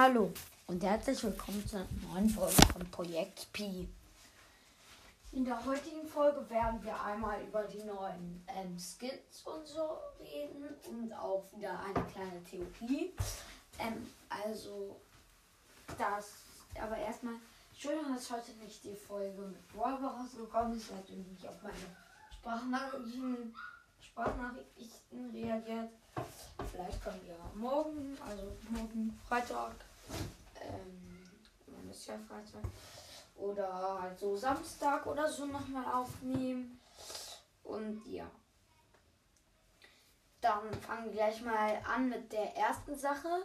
Hallo und herzlich willkommen zu einer neuen Folge von Projekt Pi. In der heutigen Folge werden wir einmal über die neuen ähm, Skins und so reden und auch wieder eine kleine Theorie. Ähm, also das, aber erstmal, schön, dass heute nicht die Folge mit Wolver rausgekommen ist. Nicht auf meine Sprachnachrichten, Sprachnachrichten reagiert. Vielleicht kommen wir morgen, also morgen Freitag, ähm, wann ist ja Freitag, oder halt so Samstag oder so nochmal aufnehmen. Und ja. Dann fangen wir gleich mal an mit der ersten Sache.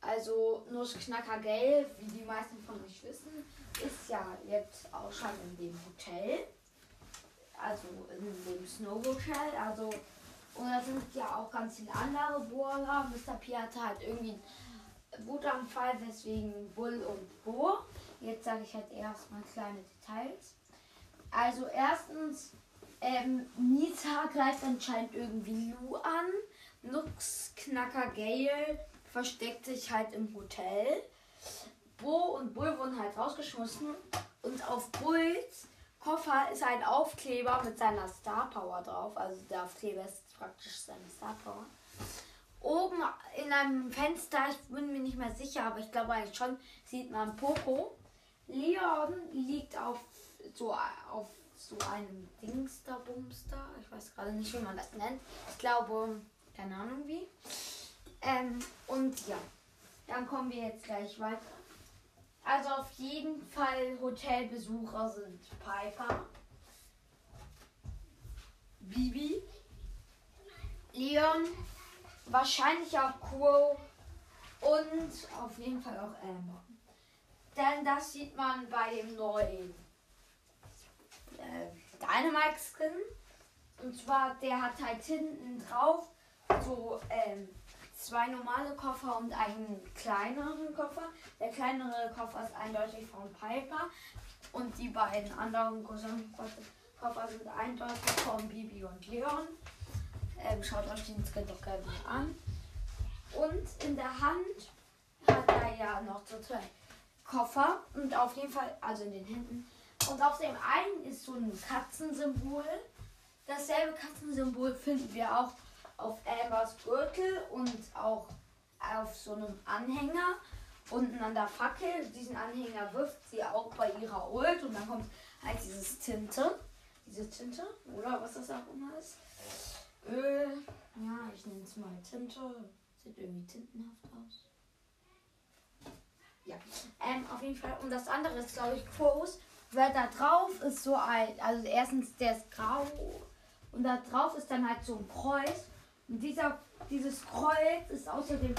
Also Nussknacker Gelb, wie die meisten von euch wissen, ist ja jetzt auch schon in dem Hotel. Also in dem Snow Hotel. Also und da sind ja auch ganz viele andere Bohrer. Mr. P hatte halt irgendwie einen Wutanfall, deswegen Bull und Bo. Jetzt sage ich halt erstmal kleine Details. Also erstens, ähm, Nita greift anscheinend irgendwie Lu an. Nux Knacker Gale versteckt sich halt im Hotel. Bo und Bull wurden halt rausgeschmissen. Und auf Bulls Koffer ist ein Aufkleber mit seiner Star Power drauf. Also der Aufkleber ist praktisch seine Star Power. Oben in einem Fenster, ich bin mir nicht mehr sicher, aber ich glaube eigentlich schon, sieht man Poco. Leon liegt auf so auf so einem Dingsterbumster. Ich weiß gerade nicht, wie man das nennt. Ich glaube, keine Ahnung wie. Ähm, und ja, dann kommen wir jetzt gleich weiter. Also auf jeden Fall Hotelbesucher sind Piper, Bibi, Leon, wahrscheinlich auch Quo und auf jeden Fall auch Amber. Denn das sieht man bei dem neuen äh, Dynamite Skin. Und zwar, der hat halt hinten drauf so ähm, zwei normale Koffer und einen kleineren Koffer. Der kleinere Koffer ist eindeutig von Piper und die beiden anderen großen Koffer sind eindeutig von Bibi und Leon. Ähm, schaut euch den Skin doch gerne an. Und in der Hand hat er ja noch so zwei Koffer und auf jeden Fall, also in den Händen. Und auf dem einen ist so ein Katzensymbol. Dasselbe Katzensymbol finden wir auch auf Ambers Gürtel und auch auf so einem Anhänger unten an der Fackel. Diesen Anhänger wirft sie auch bei ihrer Ult und dann kommt halt dieses Tinte. Diese Tinte, oder was das auch immer ist. Öl. Ja, ich nenne es mal Tinte. Sieht irgendwie tintenhaft aus. Ja, ähm, auf jeden Fall. Und das andere ist, glaube ich, Quos. Weil da drauf ist so ein, also erstens der ist grau und da drauf ist dann halt so ein Kreuz. Dieser, dieses Kreuz ist außerdem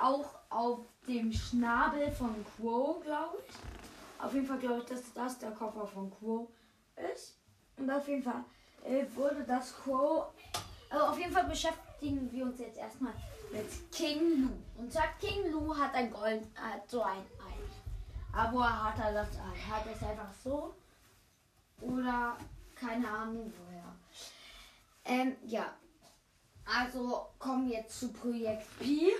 auch auf dem Schnabel von Quo, glaube ich. Auf jeden Fall glaube ich, dass das der Koffer von Quo ist. Und auf jeden Fall äh, wurde das Quo also auf jeden Fall beschäftigen wir uns jetzt erstmal mit King Lu. Und sagt King Lu hat ein Gold, hat so ein Ei. Aber hat er das Ei? Hat es einfach so? Oder keine Ahnung woher. Ähm, ja. Also kommen wir jetzt zu Projekt Pi.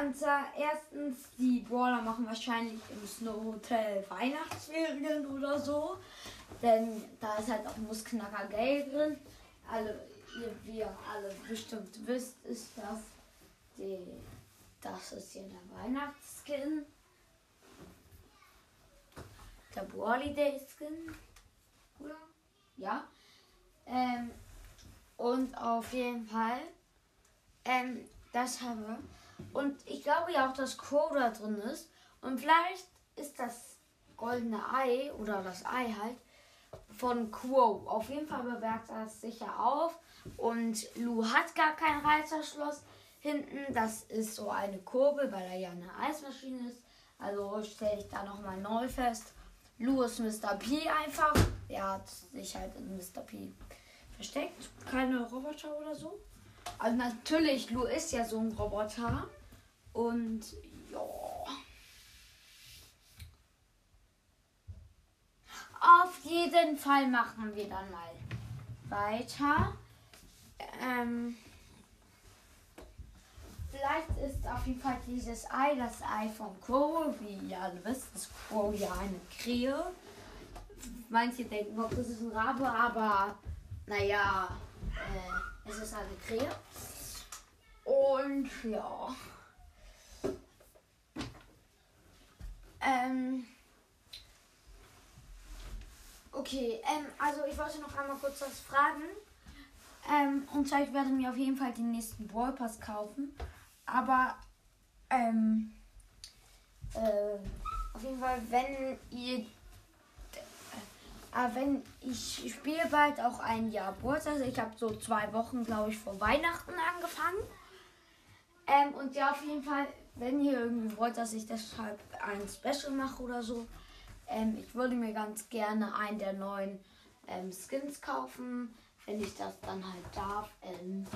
Und zwar erstens, die Brawler machen wahrscheinlich im Snow Hotel Weihnachtsferien oder so. Denn da ist halt auch Mussknacker Geld drin alle, ihr, wie ihr alle bestimmt wisst, ist das die, das ist hier der Weihnachtsskin. Der Holiday Skin. Oder? Ja. Ähm, und auf jeden Fall, ähm, das haben wir. Und ich glaube ja auch, dass Crow da drin ist. Und vielleicht ist das goldene Ei oder das Ei halt von Quo. Auf jeden Fall bewertet er es sicher auf. Und Lu hat gar kein Reißverschluss hinten. Das ist so eine Kurbel, weil er ja eine Eismaschine ist. Also stelle ich da nochmal neu fest. Lu ist Mr. P einfach. Er hat sich halt in Mr. P versteckt. Keine Roboter oder so. Also natürlich, Lu ist ja so ein Roboter. Und ja. Auf jeden Fall machen wir dann mal weiter. Ähm, vielleicht ist auf jeden Fall dieses Ei das Ei von Crow. Wie ihr alle wisst, ist Crow ja eine Krähe. Manche denken, das ist ein Rabe, aber naja, äh, es ist eine Krähe. Und ja. Ähm. Okay, ähm, also ich wollte noch einmal kurz was fragen. Ähm, und zwar, ich werde mir auf jeden Fall den nächsten Brawl Pass kaufen. Aber, ähm, äh, auf jeden Fall, wenn ihr, äh, wenn ich spiele bald auch ein Jahr Brawl Pass. Ich habe so zwei Wochen, glaube ich, vor Weihnachten angefangen. Ähm, und ja, auf jeden Fall, wenn ihr irgendwie wollt, dass ich deshalb ein Special mache oder so, ähm, ich würde mir ganz gerne einen der neuen ähm, Skins kaufen, wenn ich das dann halt darf. Ähm,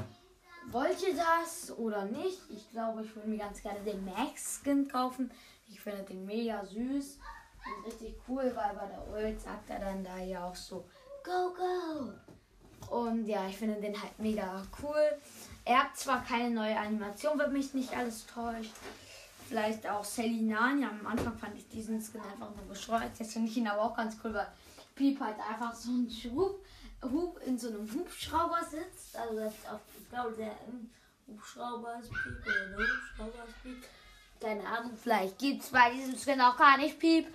wollt ihr das oder nicht? Ich glaube, ich würde mir ganz gerne den Max-Skin kaufen. Ich finde den mega süß richtig cool, weil bei der Ult sagt er dann da ja auch so, go, go. Und ja, ich finde den halt mega cool. Er hat zwar keine neue Animation, wenn mich nicht alles täuscht. Vielleicht auch Selinani. Am Anfang fand ich diesen Skin einfach nur bescheuert. Jetzt finde ich ihn aber auch ganz cool, weil Piep halt einfach so ein Schub, Hub in so einem Hubschrauber sitzt. Also das ist auch, ich glaube, der Hubschrauber ist Piep oder der Hubschrauber ist Piep. Keine Ahnung, vielleicht gibt es bei diesem Skin auch gar nicht Piep.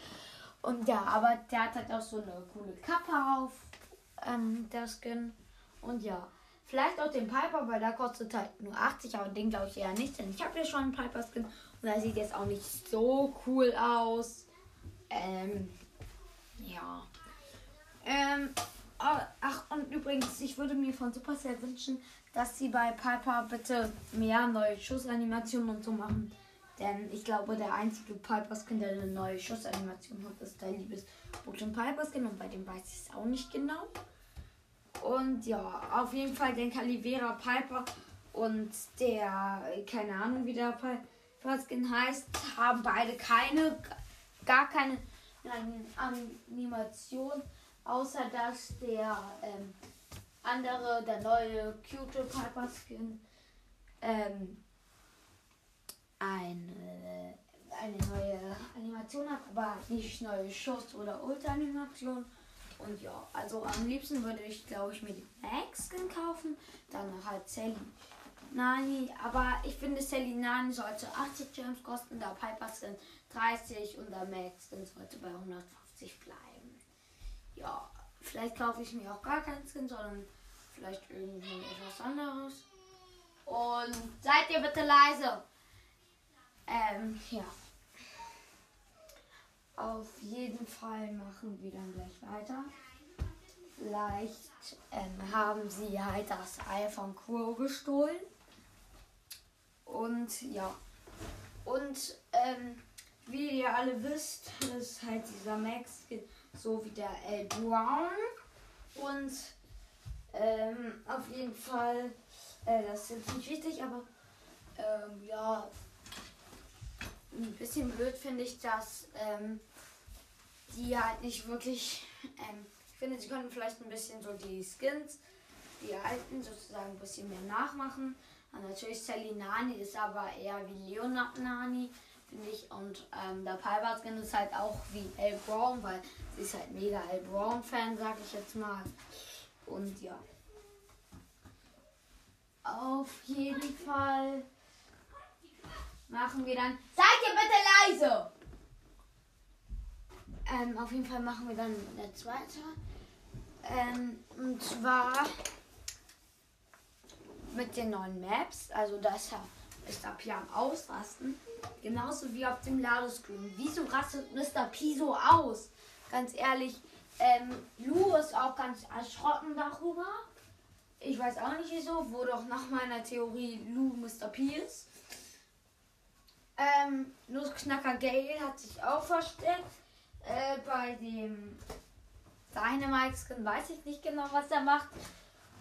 Und ja, aber der hat halt auch so eine coole Kappe auf, ähm, der Skin. Und ja, Vielleicht auch den Piper, weil der kostet halt nur 80, aber den glaube ich eher nicht, denn ich habe ja schon einen Piper Skin und er sieht jetzt auch nicht so cool aus. Ähm, ja. Ähm, ach, und übrigens, ich würde mir von Supercell wünschen, dass sie bei Piper bitte mehr neue Schussanimationen und so machen. Denn ich glaube, der einzige Piper Skin, der eine neue Schussanimation hat, ist der liebes Pokémon Piper Skin und bei dem weiß ich es auch nicht genau. Und ja, auf jeden Fall den Calivera Piper und der, keine Ahnung, wie der Piper Skin heißt, haben beide keine, gar keine Animation, außer dass der ähm, andere, der neue Cute Piper Skin, ähm, eine, eine neue Animation hat, aber nicht neue Schuss- oder Ult-Animation. Und ja, also am liebsten würde ich, glaube ich, mir die Max-Skin kaufen. Dann halt Sally Nani. Aber ich finde, Sally Nani sollte 80 Gems kosten, der Piper Skin 30 und der Max Skin sollte bei 150 bleiben. Ja, vielleicht kaufe ich mir auch gar keinen Skin, sondern vielleicht irgendwie etwas anderes. Und seid ihr bitte leise. Ähm, ja. Auf jeden Fall machen wir dann gleich weiter. Vielleicht ähm, haben sie halt das Ei von Crow gestohlen. Und ja. Und ähm, wie ihr alle wisst, ist halt dieser Max so wie der L. Brown. Und ähm, auf jeden Fall, äh, das ist jetzt nicht wichtig, aber ähm, ja, ein bisschen blöd finde ich, dass ähm, die halt nicht wirklich. Ähm, ich finde, sie können vielleicht ein bisschen so die Skins, die alten, sozusagen ein bisschen mehr nachmachen. Und natürlich Sally Nani ist aber eher wie Leonard Nani, finde ich. Und ähm, der Piper Skin ist halt auch wie El Brown, weil sie ist halt mega El Brown-Fan, sag ich jetzt mal. Und ja. Auf jeden Fall machen wir dann. Seid ihr bitte leise! Ähm, auf jeden Fall machen wir dann eine zweite. Ähm, und zwar mit den neuen Maps. Also das ist ab hier am Ausrasten. Genauso wie auf dem Ladescreen. Wieso rastet Mr. P so aus? Ganz ehrlich, ähm, Lu ist auch ganz erschrocken darüber. Ich weiß auch nicht wieso, wo doch nach meiner Theorie Lu Mr. P ist. Ähm, Nussknacker Gale hat sich auch versteckt. Äh, bei dem Dynamite-Skin weiß ich nicht genau, was er macht.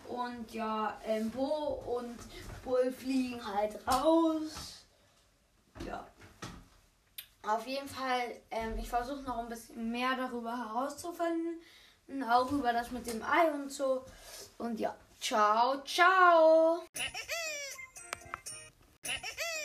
Und ja, ähm, Bo und Bull fliegen halt raus. Ja. Auf jeden Fall, ähm, ich versuche noch ein bisschen mehr darüber herauszufinden. Auch über das mit dem Ei und so. Und ja, ciao, ciao.